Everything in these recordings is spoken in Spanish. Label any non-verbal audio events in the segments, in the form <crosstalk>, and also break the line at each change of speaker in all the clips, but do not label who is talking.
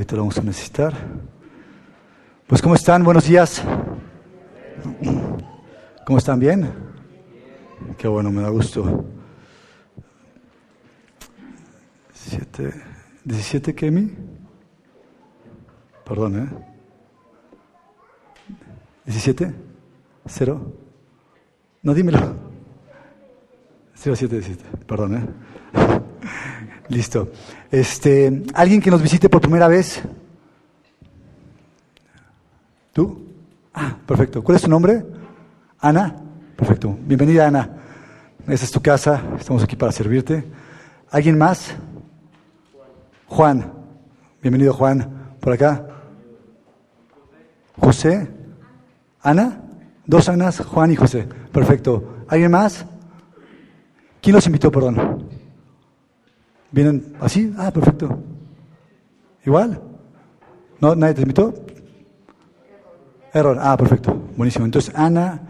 ahorita lo vamos a necesitar. Pues ¿cómo están? Buenos días. ¿Cómo están? ¿Bien? Qué bueno, me da gusto. Siete, ¿17 Kemi? Perdón, ¿eh? ¿17? ¿Cero? No, dímelo. 07, perdón, ¿eh? <laughs> Listo. Este, ¿Alguien que nos visite por primera vez? ¿Tú? Ah, perfecto. ¿Cuál es tu nombre? Ana. Perfecto. Bienvenida, Ana. Esta es tu casa. Estamos aquí para servirte. ¿Alguien más? Juan. Bienvenido, Juan. Por acá. José. Ana. Dos Anas, Juan y José. Perfecto. ¿Alguien más? ¿Quién los invitó, perdón? ¿Vienen así? Ah, perfecto. ¿Igual? ¿No? ¿Nadie te invitó? Error. Ah, perfecto. Buenísimo. Entonces, Ana,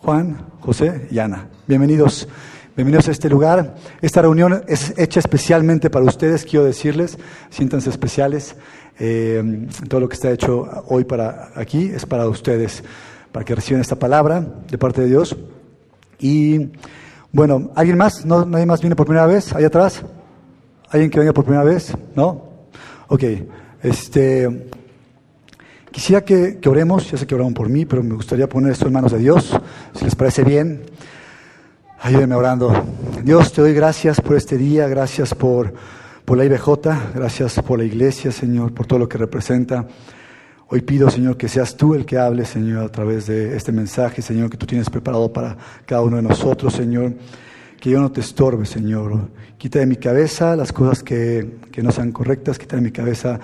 Juan, José y Ana. Bienvenidos. Bienvenidos a este lugar. Esta reunión es hecha especialmente para ustedes, quiero decirles, siéntanse especiales. Eh, todo lo que está hecho hoy para aquí es para ustedes, para que reciban esta palabra de parte de Dios. Y bueno, ¿alguien más? ¿No, ¿Nadie más viene por primera vez? ¿Allá atrás? ¿Alguien que venga por primera vez? ¿No? Ok. Este, quisiera que, oremos, ya sé que oraron por mí, pero me gustaría poner esto en manos de Dios, si les parece bien. Ayúdenme orando. Dios, te doy gracias por este día, gracias por, por la IBJ, gracias por la iglesia, Señor, por todo lo que representa. Hoy pido, Señor, que seas tú el que hable, Señor, a través de este mensaje, Señor, que tú tienes preparado para cada uno de nosotros, Señor que yo no te estorbe, Señor. Quita de mi cabeza las cosas que, no sean correctas, quita de mi cabeza,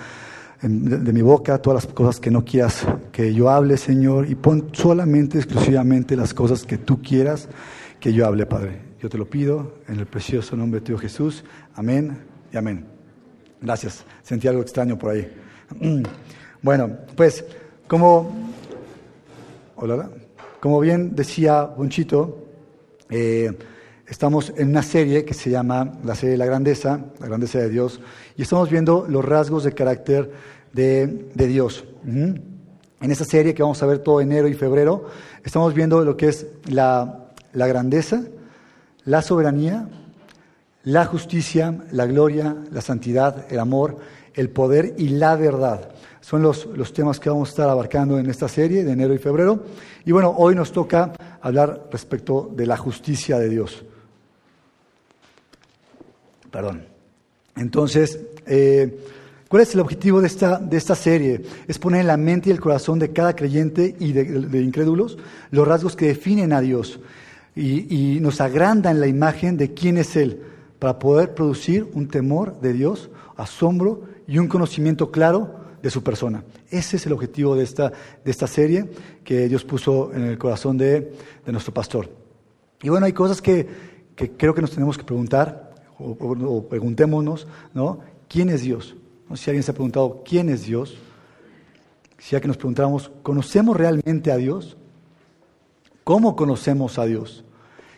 de, mi boca, todas las cosas que no quieras que yo hable, Señor, y pon solamente, exclusivamente las cosas que tú quieras que yo hable, Padre. Yo te lo pido en el precioso nombre de Dios Jesús. Amén y amén. Gracias. Sentí algo extraño por ahí. <clears throat> Bueno, pues como, hola, como bien decía Bonchito, eh, Estamos en una serie que se llama la serie de la grandeza, la grandeza de Dios, y estamos viendo los rasgos de carácter de, Dios. En esta serie que vamos a ver todo enero y febrero, estamos viendo lo que es la, la grandeza, la soberanía, la justicia, la gloria, la santidad, el amor, el poder y la verdad. Son los, los, temas que vamos a estar abarcando en esta serie de enero y febrero. Y bueno, hoy nos toca hablar respecto de la justicia de Dios. Perdón. Entonces, eh, ¿cuál es el objetivo de esta, de esta serie? Es poner en la mente y el corazón de cada creyente y de, incrédulos los rasgos que definen a Dios y, y nos agrandan la imagen de quién es Él para poder producir un temor de Dios, asombro y un conocimiento claro de su persona. Ese es el objetivo de esta, de esta serie que Dios puso en el corazón de, de nuestro pastor. Y bueno, hay cosas que, que creo que nos tenemos que preguntar o, preguntémonos, ¿no? ¿Quién es Dios? Si alguien se ha preguntado, ¿quién es Dios? Si ya que nos preguntáramos, ¿conocemos realmente a Dios? ¿Cómo conocemos a Dios?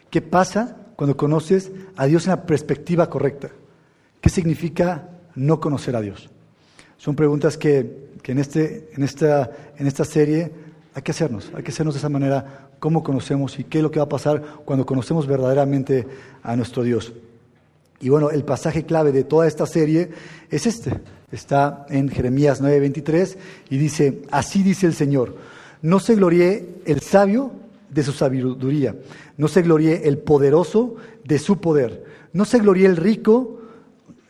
¿Qué pasa cuando conoces a Dios en la perspectiva correcta? ¿Qué significa no conocer a Dios? Son preguntas que, en, este, en, esta, en esta serie hay que hacernos, hay que hacernos de esa manera cómo conocemos y qué es lo que va a pasar cuando conocemos verdaderamente a nuestro Dios. Y bueno, el pasaje clave de toda esta serie es este. Está en Jeremías 9:23 y dice, así dice el Señor, no se gloríe el sabio de su sabiduría, no se gloríe el poderoso de su poder, no se gloríe el rico,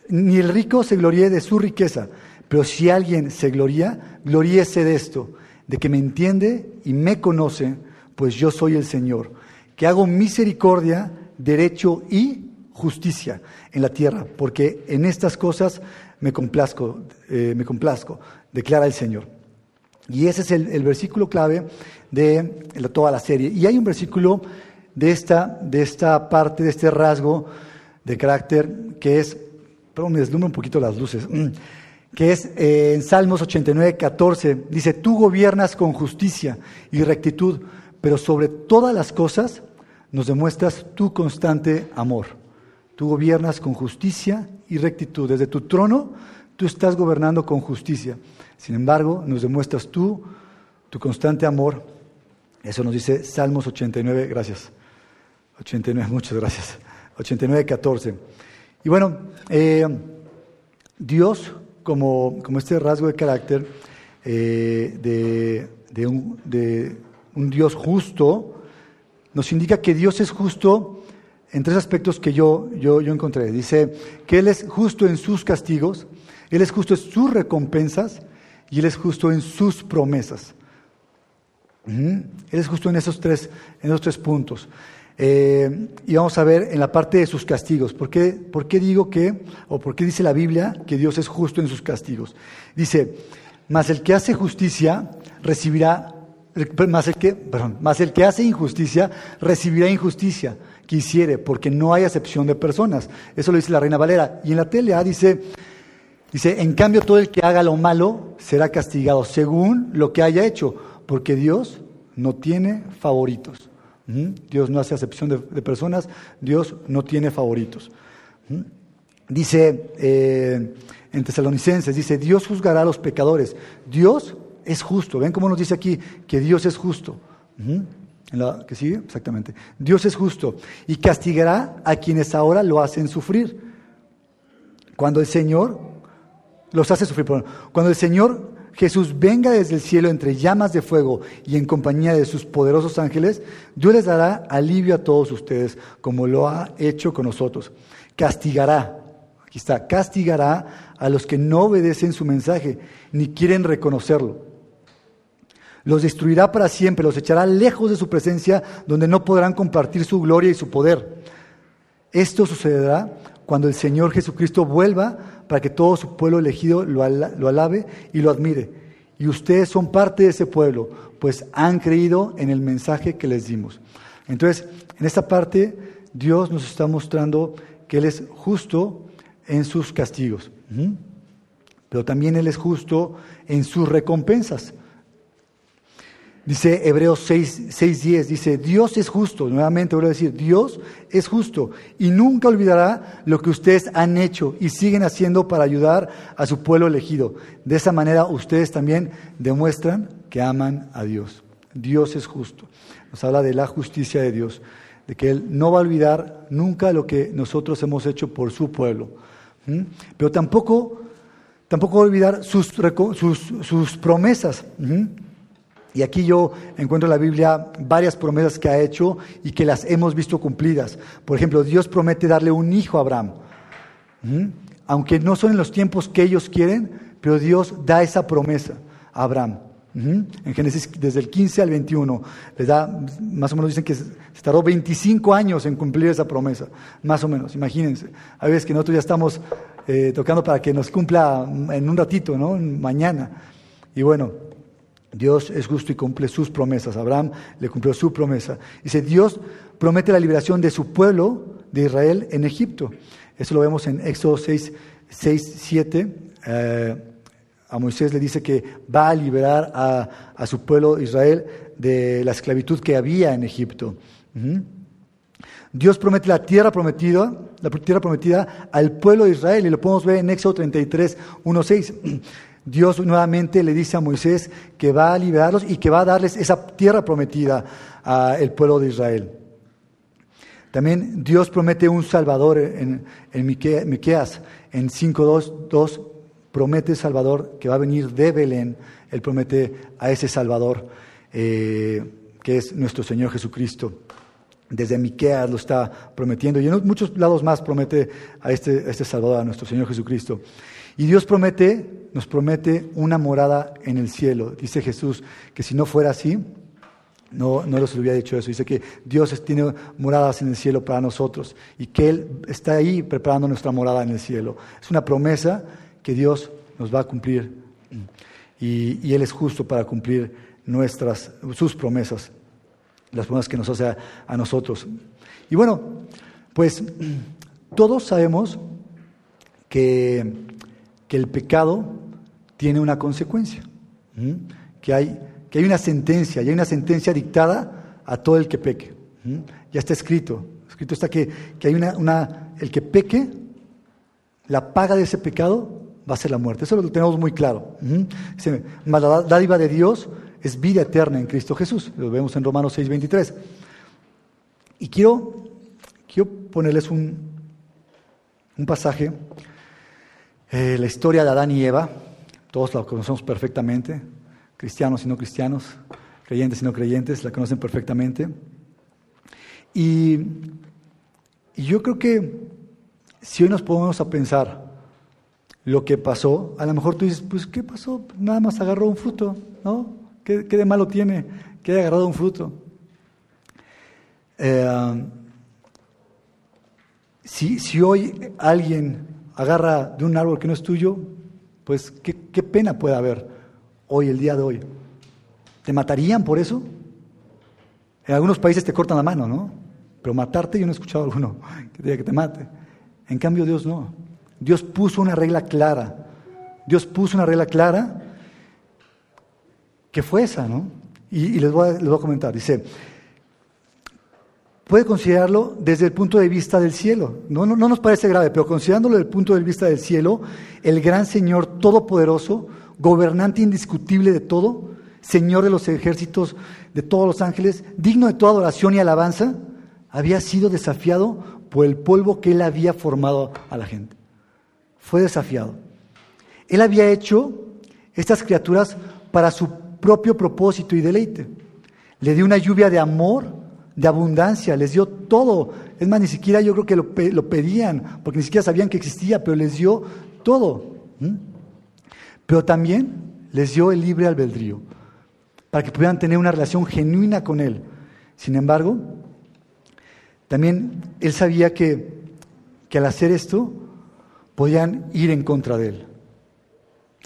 ni el rico se gloríe de su riqueza, pero si alguien se gloría, gloríese de esto, de que me entiende y me conoce, pues yo soy el Señor, que hago misericordia, derecho y justicia en la tierra, porque en estas cosas me complazco, eh, me complazco, declara el Señor. Y ese es el, versículo clave de toda la serie. Y hay un versículo de esta, de esta parte, de este rasgo de carácter, que es, perdón, me deslumbra un poquito las luces, mm, que es eh, en Salmos 89, 14, dice, tú gobiernas con justicia y rectitud, pero sobre todas las cosas nos demuestras tu constante amor. Tú gobiernas con justicia y rectitud. Desde tu trono Tú estás gobernando con justicia. Sin embargo, nos demuestras tú tu constante amor. Eso nos dice Salmos 89, gracias. 89, muchas gracias. 89, 14. Y bueno, eh, Dios, como, como, este rasgo de carácter eh, de, de, un, de un Dios justo, nos indica que Dios es justo en tres aspectos que yo, yo, yo encontré. Dice que Él es justo en sus castigos, Él es justo en sus recompensas y Él es justo en sus promesas. Él es justo en esos tres, en esos tres puntos. Eh, y vamos a ver en la parte de sus castigos. ¿Por qué, ¿Por qué digo que, o por qué dice la Biblia que Dios es justo en sus castigos? Dice, mas el que hace justicia recibirá, más el que, perdón, más el que hace injusticia recibirá injusticia quisiere, porque no hay acepción de personas. Eso lo dice la Reina Valera. Y en la TLA dice, dice, en cambio todo el que haga lo malo será castigado según lo que haya hecho, porque Dios no tiene favoritos. Dios no hace acepción de, personas, Dios no tiene favoritos. Dice eh, en Tesalonicenses, dice, Dios juzgará a los pecadores. Dios es justo. ¿Ven cómo nos dice aquí que Dios es justo? En la que sigue, exactamente. Dios es justo y castigará a quienes ahora lo hacen sufrir. Cuando el Señor los hace sufrir, cuando el Señor Jesús venga desde el cielo entre llamas de fuego y en compañía de sus poderosos ángeles, Dios les dará alivio a todos ustedes, como lo ha hecho con nosotros. Castigará, aquí está, castigará a los que no obedecen su mensaje ni quieren reconocerlo los destruirá para siempre, los echará lejos de su presencia, donde no podrán compartir su gloria y su poder. Esto sucederá cuando el Señor Jesucristo vuelva para que todo su pueblo elegido lo, alabe y lo admire. Y ustedes son parte de ese pueblo, pues han creído en el mensaje que les dimos. Entonces, en esta parte, Dios nos está mostrando que Él es justo en sus castigos, pero también Él es justo en sus recompensas. Dice Hebreos 6, 10, dice, Dios es justo, nuevamente voy a decir, Dios es justo y nunca olvidará lo que ustedes han hecho y siguen haciendo para ayudar a su pueblo elegido. De esa manera ustedes también demuestran que aman a Dios. Dios es justo. Nos habla de la justicia de Dios, de que Él no va a olvidar nunca lo que nosotros hemos hecho por su pueblo. Pero tampoco, tampoco va a olvidar sus, sus, sus promesas. Y aquí yo encuentro en la Biblia varias promesas que ha hecho y que las hemos visto cumplidas. Por ejemplo, Dios promete darle un hijo a Abraham. Aunque no son en los tiempos que ellos quieren, pero Dios da esa promesa a Abraham. En Génesis, desde el 15 al 21, les da, más o menos dicen que se tardó 25 años en cumplir esa promesa, más o menos, imagínense. A veces que nosotros ya estamos eh, tocando para que nos cumpla en un ratito, ¿no? Mañana. Y bueno, Dios es justo y cumple sus promesas. Abraham le cumplió su promesa. Dice, Dios promete la liberación de su pueblo de Israel en Egipto. Eso lo vemos en Éxodo 6, 6 7. a Moisés le dice que va a liberar a, su pueblo Israel de la esclavitud que había en Egipto. Dios promete la tierra prometida, la tierra prometida al pueblo de Israel, y lo podemos ver en Éxodo 33, 1, 6. Dios nuevamente le dice a Moisés que va a liberarlos y que va a darles esa tierra prometida al pueblo de Israel. También Dios promete un Salvador en, en Miqueas, en 5.2.2 promete Salvador que va a venir de Belén. Él promete a ese Salvador eh, que es nuestro Señor Jesucristo. Desde Miqueas lo está prometiendo y en muchos lados más promete a este, a este Salvador, a nuestro Señor Jesucristo. Y Dios promete, nos promete una morada en el cielo. Dice Jesús que si no fuera así, no, no les hubiera dicho eso. Dice que Dios tiene moradas en el cielo para nosotros y que Él está ahí preparando nuestra morada en el cielo. Es una promesa que Dios nos va a cumplir y, Él es justo para cumplir nuestras, sus promesas, las promesas que nos hace a, a nosotros. Y bueno, pues todos sabemos que el pecado tiene una consecuencia, que, hay, que hay una sentencia, y hay una sentencia dictada a todo el que peque. Ya está escrito, escrito está que, que hay una, el que peque, la paga de ese pecado va a ser la muerte. Eso lo tenemos muy claro. la dádiva de Dios es vida eterna en Cristo Jesús. Lo vemos en Romanos 6:23. Y quiero, quiero ponerles un, un pasaje, eh, la historia de Adán y Eva, todos la conocemos perfectamente, cristianos y no cristianos, creyentes y no creyentes, la conocen perfectamente. Y, y yo creo que si hoy nos ponemos a pensar lo que pasó, a lo mejor tú dices, pues ¿qué pasó? Nada más agarró un fruto, ¿no? ¿Qué, de malo tiene que haya agarrado un fruto? Eh, si, si, hoy alguien agarra de un árbol que no es tuyo, pues ¿qué, pena puede haber hoy, el día de hoy. ¿Te matarían por eso? En algunos países te cortan la mano, ¿no? Pero matarte yo no he escuchado a alguno <laughs> que diga que te mate. En cambio Dios no. Dios puso una regla clara. Dios puso una regla clara que fue esa, ¿no? Y, les, voy a, comentar. Dice, puede considerarlo desde el punto de vista del cielo. No, no, no nos parece grave, pero considerándolo desde el punto de vista del cielo, el gran Señor Todopoderoso, gobernante indiscutible de todo, Señor de los ejércitos de todos los ángeles, digno de toda adoración y alabanza, había sido desafiado por el polvo que él había formado a la gente fue desafiado. Él había hecho estas criaturas para su propio propósito y deleite. Le dio una lluvia de amor, de abundancia, les dio todo. Es más, ni siquiera yo creo que lo, pedían, porque ni siquiera sabían que existía, pero les dio todo. Pero también les dio el libre albedrío, para que pudieran tener una relación genuina con Él. Sin embargo, también Él sabía que, que al hacer esto, podían ir en contra de él,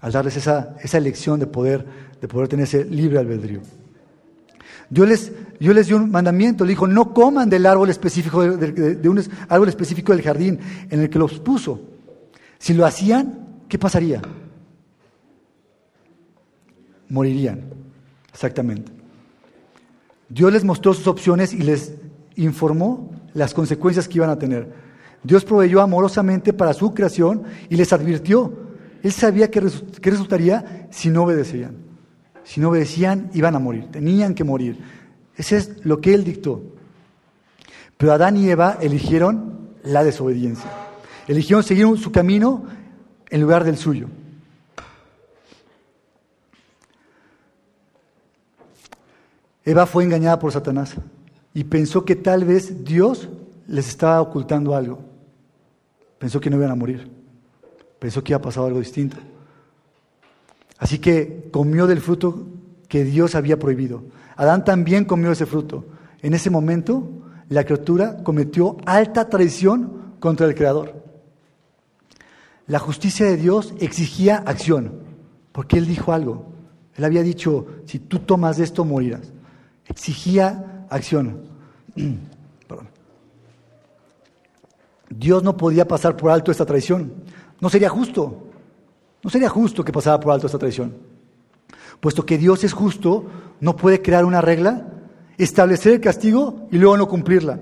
al darles esa, esa elección de poder, de poder tener ese libre albedrío. Dios les, dio un mandamiento, le dijo, no coman del árbol específico, de, un árbol específico del jardín en el que los puso. Si lo hacían, ¿qué pasaría? Morirían, exactamente. Dios les mostró sus opciones y les informó las consecuencias que iban a tener. Dios proveyó amorosamente para su creación y les advirtió. Él sabía que, resultaría si no obedecían. Si no obedecían, iban a morir, tenían que morir. Ese es lo que Él dictó. Pero Adán y Eva eligieron la desobediencia. Eligieron seguir su camino en lugar del suyo. Eva fue engañada por Satanás y pensó que tal vez Dios les estaba ocultando algo. Pensó que no iban a morir. Pensó que iba a pasar algo distinto. Así que comió del fruto que Dios había prohibido. Adán también comió ese fruto. En ese momento, la criatura cometió alta traición contra el Creador. La justicia de Dios exigía acción, porque Él dijo algo. Él había dicho, si tú tomas de esto, morirás. Exigía acción. <clears throat> Dios no podía pasar por alto esta traición. No sería justo. No sería justo que pasara por alto esta traición. Puesto que Dios es justo, no puede crear una regla, establecer el castigo y luego no cumplirla.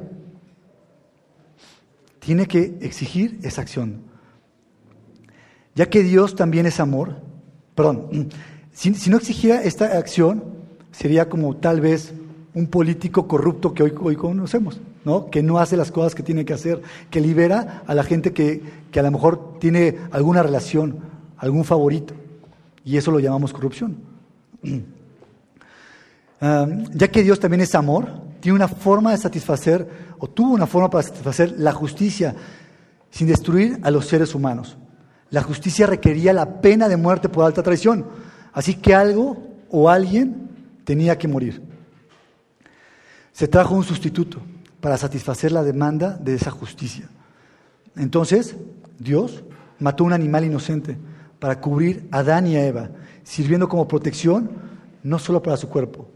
Tiene que exigir esa acción. Ya que Dios también es amor, perdón, si, no exigiera esta acción, sería como tal vez un político corrupto que hoy, hoy conocemos, ¿no? que no hace las cosas que tiene que hacer, que libera a la gente que, que a lo mejor tiene alguna relación, algún favorito. Y eso lo llamamos corrupción. <clears throat> ya que Dios también es amor, tiene una forma de satisfacer, o tuvo una forma para satisfacer la justicia sin destruir a los seres humanos. La justicia requería la pena de muerte por alta traición. Así que algo o alguien tenía que morir se trajo un sustituto para satisfacer la demanda de esa justicia. Entonces, Dios mató un animal inocente para cubrir a Adán y a Eva, sirviendo como protección no solo para su cuerpo,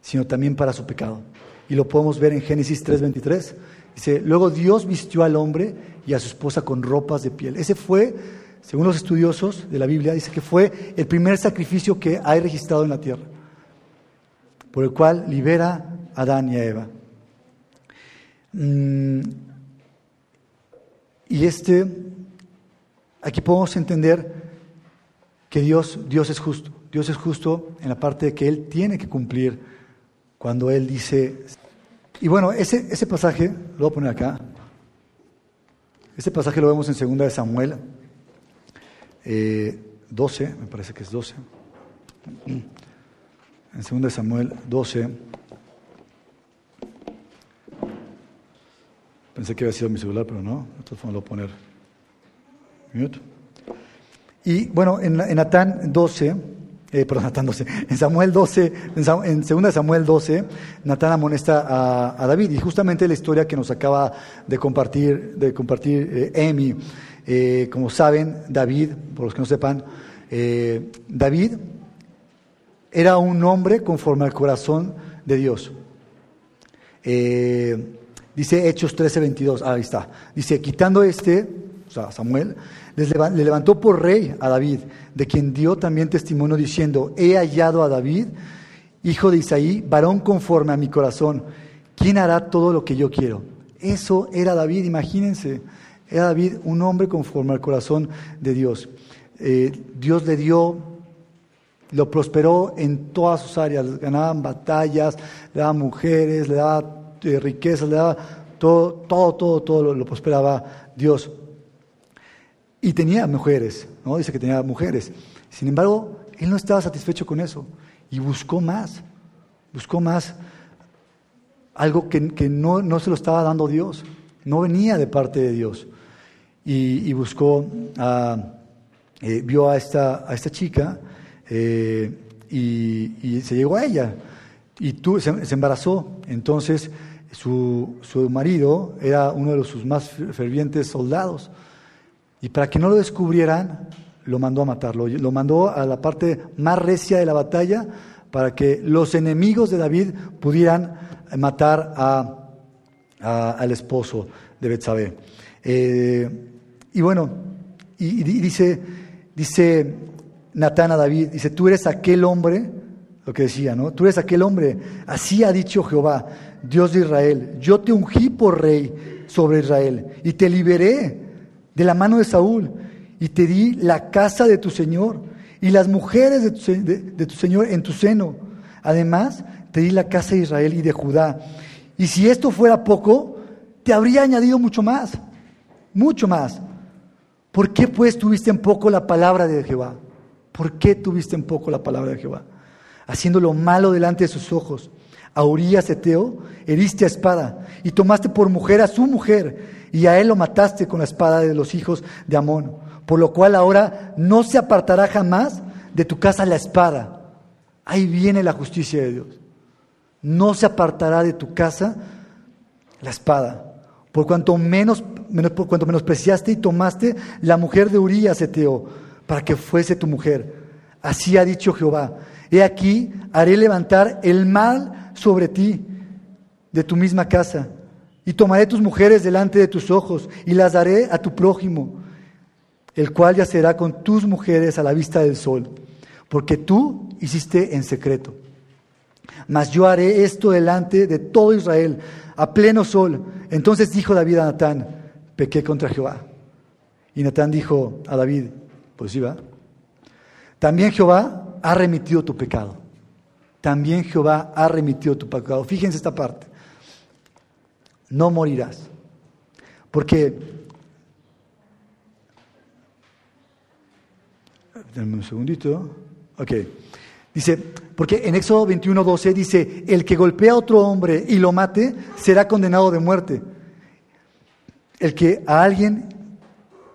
sino también para su pecado. Y lo podemos ver en Génesis 3:23. Dice, luego Dios vistió al hombre y a su esposa con ropas de piel. Ese fue, según los estudiosos de la Biblia, dice que fue el primer sacrificio que hay registrado en la tierra, por el cual libera Adán y a Eva. Mm, y este, aquí podemos entender que Dios, Dios es justo. Dios es justo en la parte de que Él tiene que cumplir cuando Él dice... Y bueno, ese, ese pasaje, lo voy a poner acá, ese pasaje lo vemos en 2 de Samuel 12, eh, me parece que es 12. En 2 de Samuel 12. Pensé que había sido mi celular, pero no. Lo voy a poner mute. Y bueno, en, Natán 12, eh, perdón, Natán 12, en Samuel 12, en, 2 Samuel 12, Natán amonesta a, David. Y justamente la historia que nos acaba de compartir, de compartir eh, eh, como saben, David, por los que no sepan, David era un hombre conforme al corazón de Dios. dice Hechos 13, 22, ahí está. Dice, quitando este, o sea, Samuel, le levantó por rey a David, de quien dio también testimonio diciendo, he hallado a David, hijo de Isaí, varón conforme a mi corazón, ¿quién hará todo lo que yo quiero? Eso era David, imagínense, era David un hombre conforme al corazón de Dios. Eh, Dios le dio, lo prosperó en todas sus áreas, ganaban batallas, le daba mujeres, le daba eh, riquezas, le daba todo, todo, todo, todo lo prosperaba Dios. Y tenía mujeres, ¿no? Dice que tenía mujeres. Sin embargo, él no estaba satisfecho con eso y buscó más, buscó más, algo que, no, se lo estaba dando Dios, no venía de parte de Dios. Y, buscó, eh, vio a esta, a esta chica eh, y, se llegó a ella y tú, se, embarazó. Entonces su, su marido era uno de sus más fervientes soldados. Y para que no lo descubrieran, lo mandó a matarlo. Lo mandó a la parte más recia de la batalla para que los enemigos de David pudieran matar al esposo de Betsabé. Eh, y bueno, y, dice, dice Natán a David, dice, tú eres aquel hombre, lo que decía, ¿no? Tú eres aquel hombre, así ha dicho Jehová, Dios de Israel, yo te ungí por rey sobre Israel y te liberé de la mano de Saúl y te di la casa de tu Señor y las mujeres de tu, Señor en tu seno. Además, te di la casa de Israel y de Judá. Y si esto fuera poco, te habría añadido mucho más, mucho más. ¿Por qué pues tuviste en poco la palabra de Jehová? ¿Por qué tuviste en poco la palabra de Jehová? Haciendo lo malo delante de sus ojos. A Urias Eteo heriste a espada y tomaste por mujer a su mujer y a él lo mataste con la espada de los hijos de Amón, por lo cual ahora no se apartará jamás de tu casa la espada. Ahí viene la justicia de Dios. No se apartará de tu casa la espada, por cuanto menos, menos por cuanto menospreciaste y tomaste la mujer de Urías Eteo para que fuese tu mujer. Así ha dicho Jehová. He aquí haré levantar el mal sobre ti de tu misma casa y tomaré tus mujeres delante de tus ojos y las daré a tu prójimo, el cual yacerá con tus mujeres a la vista del sol, porque tú hiciste en secreto. Mas yo haré esto delante de todo Israel, a pleno sol. Entonces dijo David a Natán, pequé contra Jehová. Y Natán dijo a David, pues sí va. También Jehová ha remitido tu pecado. También Jehová ha remitido tu pecado. Fíjense esta parte no morirás. Porque, denme un segundito, ok, dice, porque en Éxodo 21, 12 dice, el que golpea a otro hombre y lo mate será condenado de muerte. El que a alguien,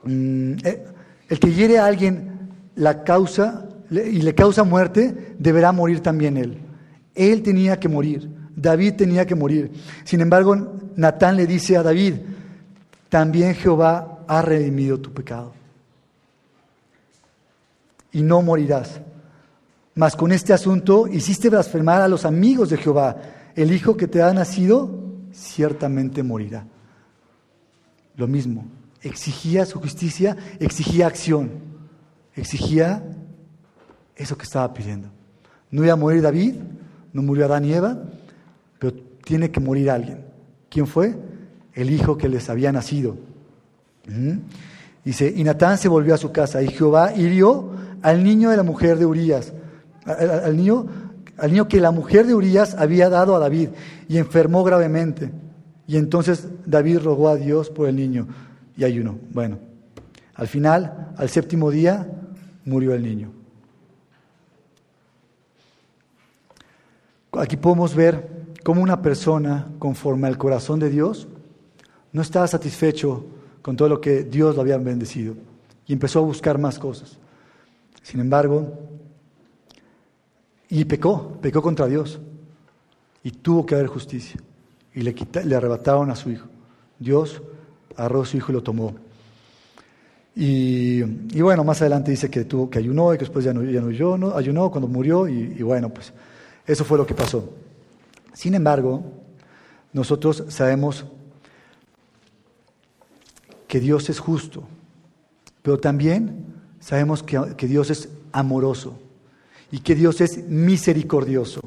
mm, eh, el que hiere a alguien la causa y le causa muerte, deberá morir también él. Él tenía que morir. David tenía que morir. Sin embargo, Natán le dice a David, también Jehová ha redimido tu pecado. Y no morirás. Mas con este asunto hiciste blasfemar a los amigos de Jehová. El hijo que te ha nacido ciertamente morirá. Lo mismo, exigía su justicia, exigía acción, exigía eso que estaba pidiendo. No iba a morir David, no murió Adán y Eva, tiene que morir alguien. ¿Quién fue? El hijo que les había nacido. ¿Mm? Dice, y Natán se volvió a su casa y Jehová hirió al niño de la mujer de Urias, al, niño, al niño que la mujer de Urias había dado a David y enfermó gravemente. Y entonces David rogó a Dios por el niño y ayunó. Bueno, al final, al séptimo día, murió el niño. Aquí podemos ver cómo una persona conforme al corazón de Dios no estaba satisfecho con todo lo que Dios lo había bendecido y empezó a buscar más cosas. Sin embargo, y pecó, pecó contra Dios y tuvo que haber justicia y le, arrebataron a su hijo. Dios agarró a su hijo y lo tomó. Y, bueno, más adelante dice que tuvo que ayunó y que después ya no, ya no ayunó, ayunó cuando murió y, y bueno, pues eso fue lo que pasó. Sin embargo, nosotros sabemos que Dios es justo, pero también sabemos que, Dios es amoroso y que Dios es misericordioso.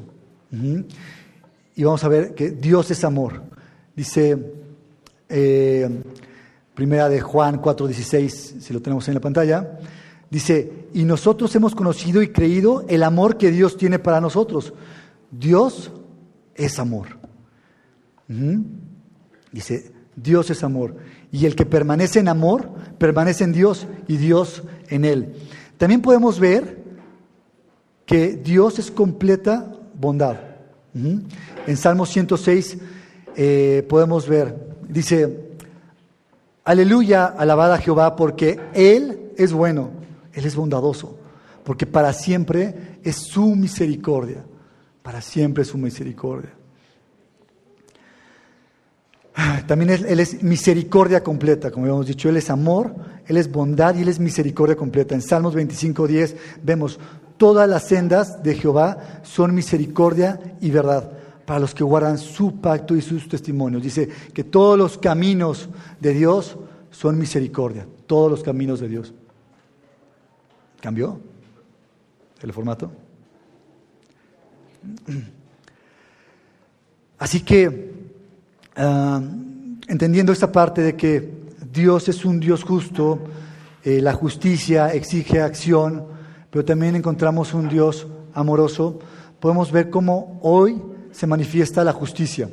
Y vamos a ver que Dios es amor. Dice eh, primera de Juan 4:16, si lo tenemos en la pantalla, dice, y nosotros hemos conocido y creído el amor que Dios tiene para nosotros. Dios es amor. Dice, Dios es amor. Y el que permanece en amor, permanece en Dios y Dios en él. También podemos ver que Dios es completa bondad. En Salmo 106 eh, podemos ver, dice, aleluya, alabada Jehová, porque Él es bueno, Él es bondadoso, porque para siempre es su misericordia, para siempre su misericordia. También él, es misericordia completa, como habíamos dicho, Él es amor, Él es bondad y Él es misericordia completa. En Salmos 25.10 vemos, todas las sendas de Jehová son misericordia y verdad para los que guardan su pacto y sus testimonios. Dice que todos los caminos de Dios son misericordia, todos los caminos de Dios. ¿Cambió el formato? <clears throat> Así que Ah, entendiendo esta parte de que Dios es un Dios justo, eh, la justicia exige acción, pero también encontramos un Dios amoroso, podemos ver cómo hoy se manifiesta la justicia.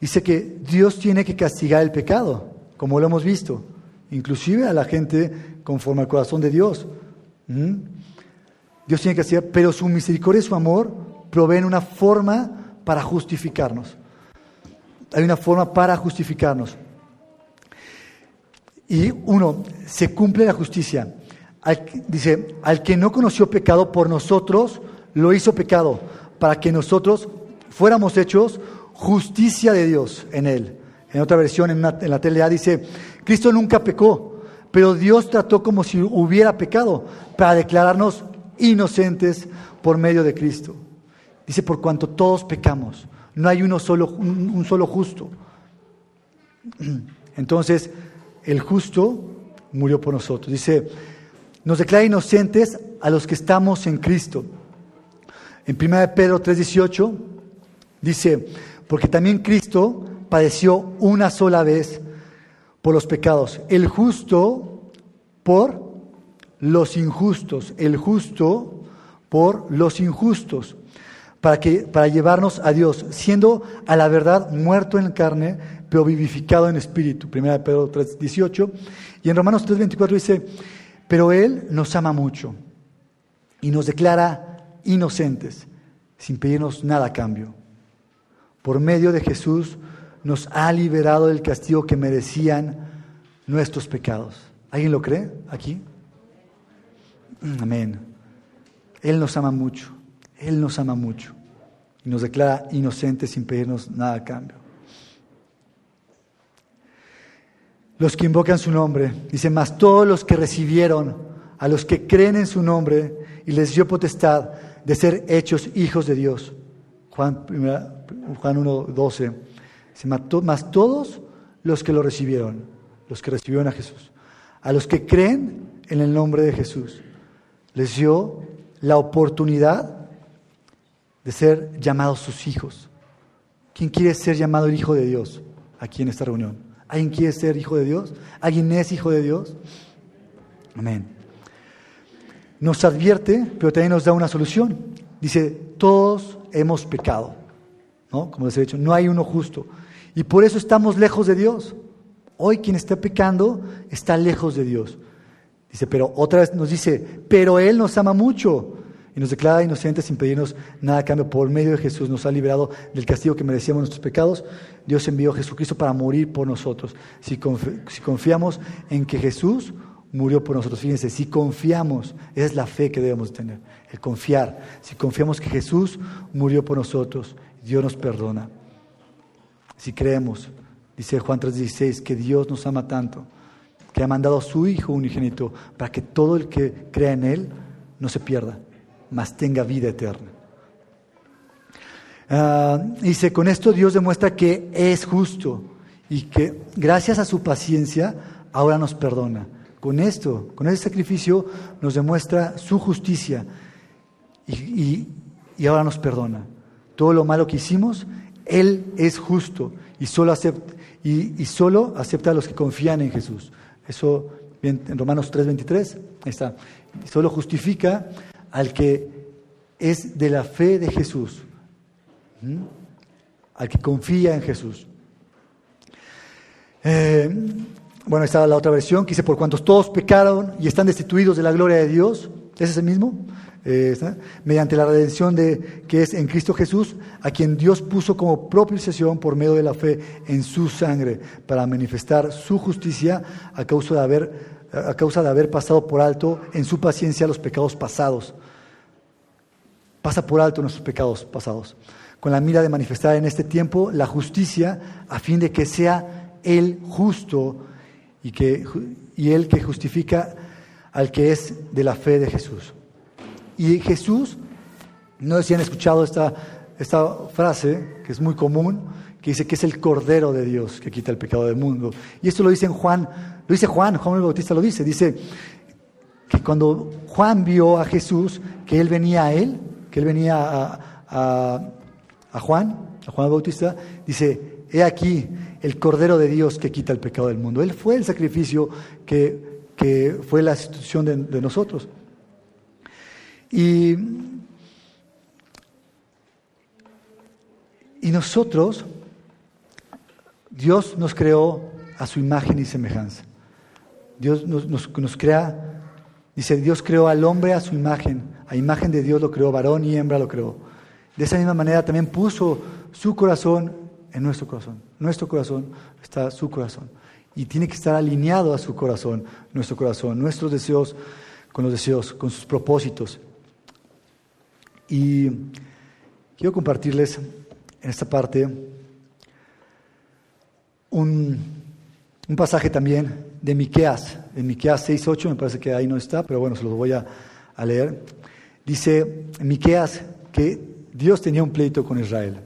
Dice que Dios tiene que castigar el pecado, como lo hemos visto, inclusive a la gente conforme al corazón de Dios. ¿Mm? Dios tiene que castigar, pero su misericordia y su amor proveen una forma para justificarnos. Hay una forma para justificarnos. Y uno, se cumple la justicia. dice, al que no conoció pecado por nosotros, lo hizo pecado, para que nosotros fuéramos hechos justicia de Dios en él. En otra versión, en, en la TLA, dice, Cristo nunca pecó, pero Dios trató como si hubiera pecado, para declararnos inocentes por medio de Cristo. Dice, por cuanto todos pecamos, no hay uno solo, un, solo justo. <clears throat> Entonces, el justo murió por nosotros. Dice, nos declara inocentes a los que estamos en Cristo. En 1 Pedro 3:18 dice, porque también Cristo padeció una sola vez por los pecados, el justo por los injustos, el justo por los injustos para, que, para llevarnos a Dios, siendo a la verdad muerto en carne, pero vivificado en espíritu. Primera de Pedro 3, 18. Y en Romanos 3, 24 dice, pero Él nos ama mucho y nos declara inocentes, sin pedirnos nada a cambio. Por medio de Jesús nos ha liberado del castigo que merecían nuestros pecados. ¿Alguien lo cree aquí? Amén. Él nos ama mucho. Él nos ama mucho y nos declara inocentes sin pedirnos nada a cambio. Los que invocan su nombre, dice, más todos los que recibieron, a los que creen en su nombre y les dio potestad de ser hechos hijos de Dios. Juan, Juan 1, 12. más todos los que lo recibieron, los que recibieron a Jesús, a los que creen en el nombre de Jesús, les dio la oportunidad de ser llamados sus hijos. ¿Quién quiere ser llamado el hijo de Dios aquí en esta reunión? ¿Alguien quiere ser hijo de Dios? ¿Alguien es hijo de Dios? Amén. nos advierte, pero también nos da una solución. Dice, todos hemos pecado, ¿no? Como les he dicho, no hay uno justo. Y por eso estamos lejos de Dios. Hoy quien está pecando está lejos de Dios. Dice, pero otra vez nos dice, pero Él nos ama mucho y nos declara inocentes sin pedirnos nada a cambio. Por medio de Jesús nos ha liberado del castigo que merecíamos nuestros pecados. Dios envió a Jesucristo para morir por nosotros. Si, confiamos en que Jesús murió por nosotros, fíjense, si confiamos, esa es la fe que debemos tener, el confiar. Si confiamos que Jesús murió por nosotros, Dios nos perdona. Si creemos, dice Juan 3:16, que Dios nos ama tanto, que ha mandado a su Hijo unigénito para que todo el que crea en Él no se pierda, mas tenga vida eterna. Ah, dice, con esto Dios demuestra que es justo y que gracias a su paciencia ahora nos perdona. Con esto, con ese sacrificio, nos demuestra su justicia y, ahora nos perdona. Todo lo malo que hicimos, Él es justo y solo acepta, y, solo acepta a los que confían en Jesús. Eso en Romanos 3:23 está. Solo justifica al que es de la fe de Jesús, al que confía en Jesús. Eh, bueno, está la otra versión que dice, por cuantos todos pecaron y están destituidos de la gloria de Dios, ¿es ese mismo? Eh, mediante la redención de, que es en Cristo Jesús, a quien Dios puso como propiciación por medio de la fe en su sangre, para manifestar su justicia a causa de haber, a causa de haber pasado por alto en su paciencia los pecados pasados. Pasa por alto nuestros pecados pasados, con la mira de manifestar en este tiempo la justicia a fin de que sea Él justo y, que, y Él que justifica al que es de la fe de Jesús. Y Jesús, no sé si han escuchado esta, esta frase, que es muy común, que dice que es el Cordero de Dios que quita el pecado del mundo. Y esto lo dice en Juan, lo dice Juan, Juan el Bautista lo dice, dice que cuando Juan vio a Jesús, que Él venía a Él, que él venía a, Juan, a Juan el Bautista, dice, he aquí el Cordero de Dios que quita el pecado del mundo. Él fue el sacrificio que, fue la institución de, nosotros. Y, y nosotros, Dios nos creó a su imagen y semejanza. Dios nos, nos crea Dice, Dios creó al hombre a su imagen, a imagen de Dios lo creó, varón y hembra lo creó. De esa misma manera también puso su corazón en nuestro corazón. Nuestro corazón está su corazón. Y tiene que estar alineado a su corazón, nuestro corazón, nuestros deseos con los deseos, con sus propósitos. Y quiero compartirles en esta parte un, pasaje también de Miqueas, en Miqueas 6.8, me parece que ahí no está, pero bueno, se los voy a, leer. Dice Miqueas que Dios tenía un pleito con Israel.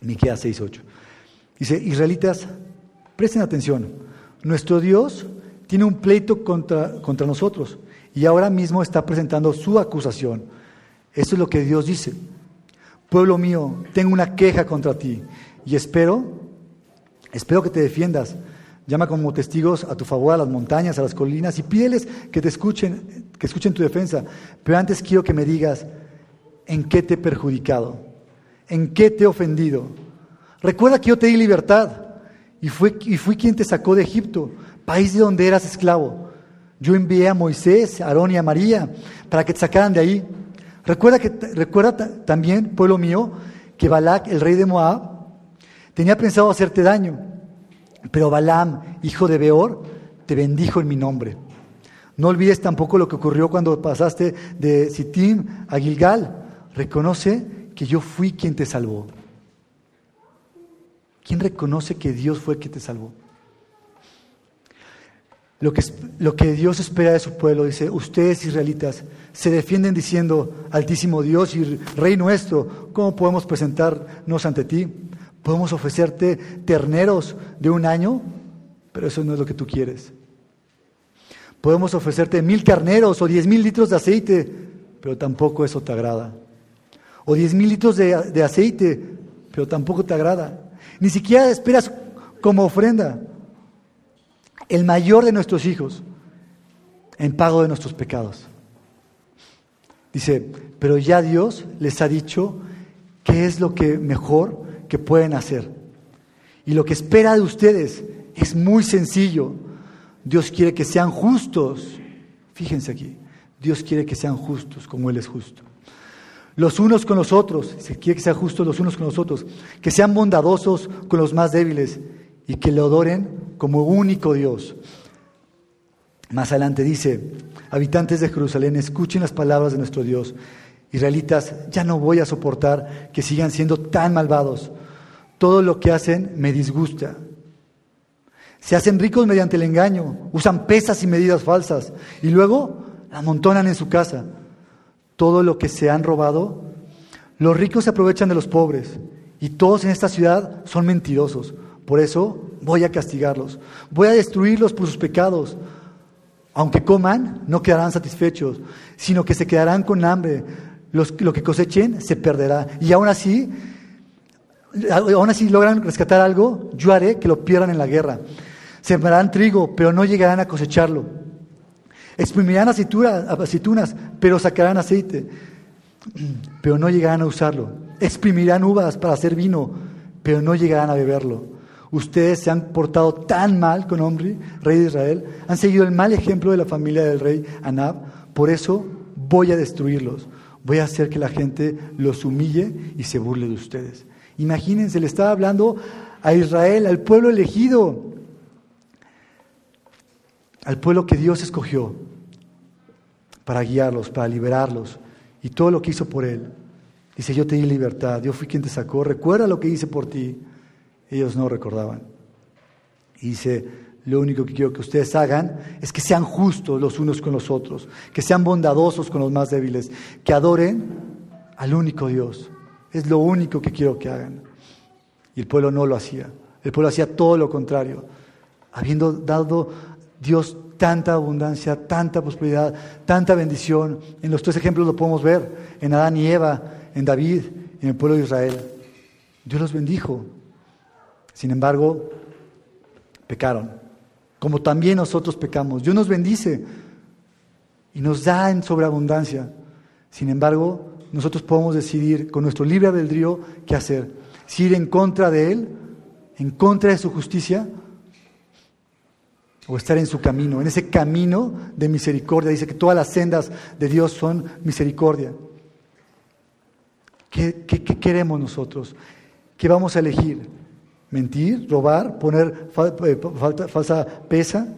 Miqueas 6.8. Dice, israelitas, presten atención, nuestro Dios tiene un pleito contra, contra nosotros y ahora mismo está presentando su acusación. Eso es lo que Dios dice. Pueblo mío, tengo una queja contra ti y espero, espero que te defiendas Llama como testigos a tu favor a las montañas, a las colinas y pídeles que te escuchen, que escuchen tu defensa. Pero antes quiero que me digas en qué te he perjudicado, en qué te he ofendido. Recuerda que yo te di libertad y, y fui quien te sacó de Egipto, país de donde eras esclavo. Yo envié a Moisés, a Aarón y a María para que te sacaran de ahí. Recuerda, que, recuerda también, pueblo mío, que Balak, el rey de Moab, tenía pensado hacerte daño pero Balaam, hijo de Beor, te bendijo en mi nombre. No olvides tampoco lo que ocurrió cuando pasaste de Sittim a Gilgal. Reconoce que yo fui quien te salvó. ¿Quién reconoce que Dios fue quien te salvó? Lo que, lo que Dios espera de su pueblo, dice, ustedes israelitas se defienden diciendo, Altísimo Dios y Rey nuestro, ¿cómo podemos presentarnos ante ti? Podemos ofrecerte terneros de un año, pero eso no es lo que tú quieres. Podemos ofrecerte mil carneros o diez mil litros de aceite, pero tampoco eso te agrada. O diez mil litros de, de aceite, pero tampoco te agrada. Ni siquiera esperas como ofrenda el mayor de nuestros hijos en pago de nuestros pecados. Dice, pero ya Dios les ha dicho qué es lo que mejor que pueden hacer. Y lo que espera de ustedes es muy sencillo. Dios quiere que sean justos. Fíjense aquí, Dios quiere que sean justos como Él es justo. Los unos con los otros, se quiere que sean justos los unos con los otros, que sean bondadosos con los más débiles y que le adoren como único Dios. Más adelante dice, habitantes de Jerusalén, escuchen las palabras de nuestro Dios. Israelitas, ya no voy a soportar que sigan siendo tan malvados. Todo lo que hacen me disgusta. Se hacen ricos mediante el engaño, usan pesas y medidas falsas y luego amontonan en su casa todo lo que se han robado. Los ricos se aprovechan de los pobres y todos en esta ciudad son mentirosos. Por eso voy a castigarlos. Voy a destruirlos por sus pecados. Aunque coman, no quedarán satisfechos, sino que se quedarán con hambre. lo que cosechen se perderá. Y aún así, aún así logran rescatar algo, yo haré que lo pierdan en la guerra. Sembrarán trigo, pero no llegarán a cosecharlo. Exprimirán aceitunas, pero sacarán aceite, pero no llegarán a usarlo. Exprimirán uvas para hacer vino, pero no llegarán a beberlo. Ustedes se han portado tan mal con Omri, rey de Israel, han seguido el mal ejemplo de la familia del rey Anab, por eso voy a destruirlos. Voy a hacer que la gente los humille y se burle de ustedes. Imagínense, le estaba hablando a Israel, al pueblo elegido, al pueblo que Dios escogió para guiarlos, para liberarlos y todo lo que hizo por él. Dice, yo te di libertad, yo fui quien te sacó, recuerda lo que hice por ti. Ellos no recordaban. Y dice, lo único que quiero que ustedes hagan es que sean justos los unos con los otros, que sean bondadosos con los más débiles, que adoren al único Dios. Es lo único que quiero que hagan. Y el pueblo no lo hacía. El pueblo hacía todo lo contrario. Habiendo dado Dios tanta abundancia, tanta prosperidad, tanta bendición. En los tres ejemplos lo podemos ver, en Adán y Eva, en David, en el pueblo de Israel. Dios los bendijo. Sin embargo, pecaron, como también nosotros pecamos. Dios nos bendice y nos da en sobreabundancia. Sin embargo, nosotros podemos decidir con nuestro libre albedrío qué hacer. Si ir en contra de Él, en contra de su justicia, o estar en su camino, en ese camino de misericordia. Dice que todas las sendas de Dios son misericordia. ¿Qué, qué queremos nosotros? ¿Qué vamos a elegir? Mentir, robar, poner eh, falsa pesa?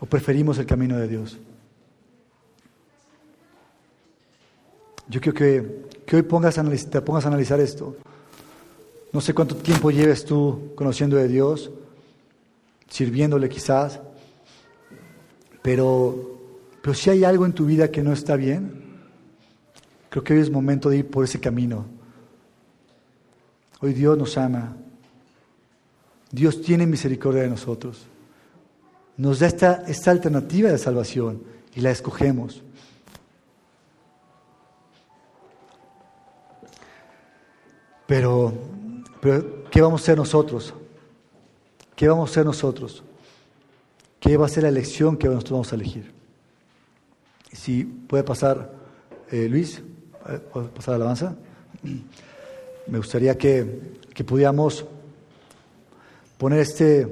¿O preferimos el camino de Dios? Yo quiero que, hoy pongas te pongas a analizar esto. No sé cuánto tiempo lleves tú conociendo de Dios, sirviéndole quizás, pero, pero si hay algo en tu vida que no está bien, creo que hoy es momento de ir por ese camino Hoy Dios nos ama. Dios tiene misericordia de nosotros. Nos da esta, esta alternativa de salvación y la escogemos. Pero, pero, ¿qué vamos a hacer nosotros? ¿Qué vamos a hacer nosotros? ¿Qué va a ser la elección que nosotros vamos a elegir? Si puede pasar, eh, Luis, ¿puede pasar la alabanza? Me gustaría que, pudiéramos poner este,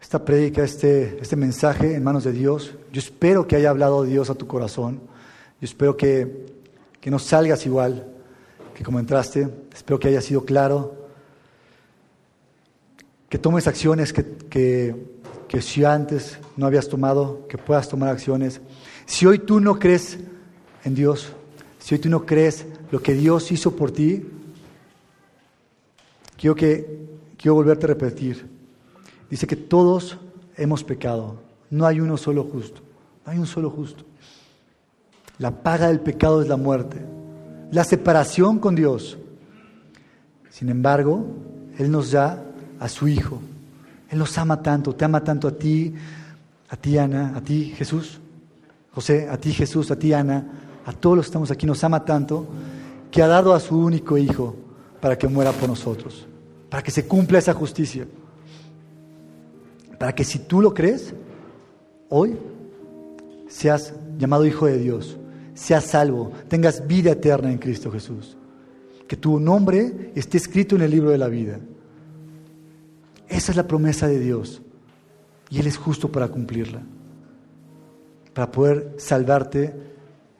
esta prédica, este, este mensaje en manos de Dios. Yo espero que haya hablado Dios a tu corazón. Yo espero que, no salgas igual que como entraste. Espero que haya sido claro. Que tomes acciones que, que, que si antes no habías tomado, que puedas tomar acciones. Si hoy tú no crees en Dios, si hoy tú no crees lo que Dios hizo por ti, Quiero, que, quiero volverte a repetir. Dice que todos hemos pecado. No hay uno solo justo. No hay un solo justo. La paga del pecado es la muerte. La separación con Dios. Sin embargo, Él nos da a su Hijo. Él nos ama tanto. Te ama tanto a ti, a ti Ana, a ti Jesús. José, a ti Jesús, a ti Ana, a todos los que estamos aquí. Nos ama tanto que ha dado a su único Hijo para que muera por nosotros para que se cumpla esa justicia. Para que si tú lo crees, hoy seas llamado hijo de Dios, seas salvo, tengas vida eterna en Cristo Jesús. Que tu nombre esté escrito en el libro de la vida. Esa es la promesa de Dios. Y Él es justo para cumplirla. Para poder salvarte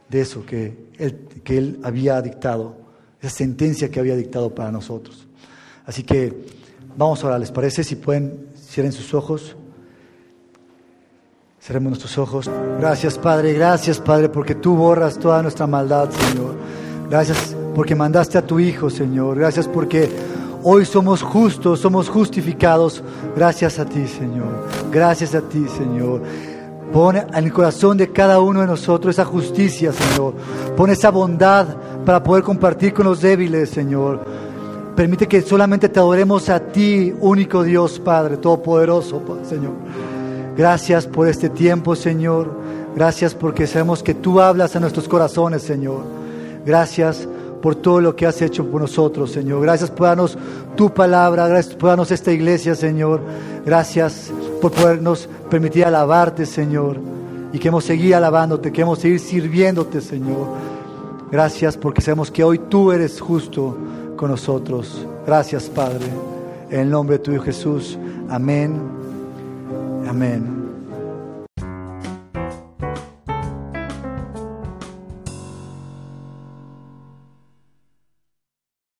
de eso que Él, había dictado, esa sentencia que había dictado para nosotros. Así que vamos ahora, ¿les parece? Si pueden, cierren sus ojos. Cerremos nuestros ojos. Gracias, Padre. Gracias, Padre, porque tú borras toda nuestra maldad, Señor. Gracias porque mandaste a tu Hijo, Señor. Gracias porque hoy somos justos, somos justificados. Gracias a ti, Señor. Gracias a ti, Señor. Pone en el corazón de cada uno de nosotros esa justicia, Señor. Pone esa bondad para poder compartir con los débiles, Señor. Permite que solamente te adoremos a ti, único Dios, Padre, Todopoderoso, Señor. Gracias por este tiempo, Señor. Gracias porque sabemos que tú hablas a nuestros corazones, Señor. Gracias por todo lo que has hecho por nosotros, Señor. Gracias por darnos tu palabra, gracias por darnos esta iglesia, Señor. Gracias por podernos permitir alabarte, Señor. Y queremos seguir alabándote, queremos seguir sirviéndote, Señor. Gracias porque sabemos que hoy tú eres justo con nosotros. Gracias, Padre. En el nombre de tu Jesús. Amén. Amén.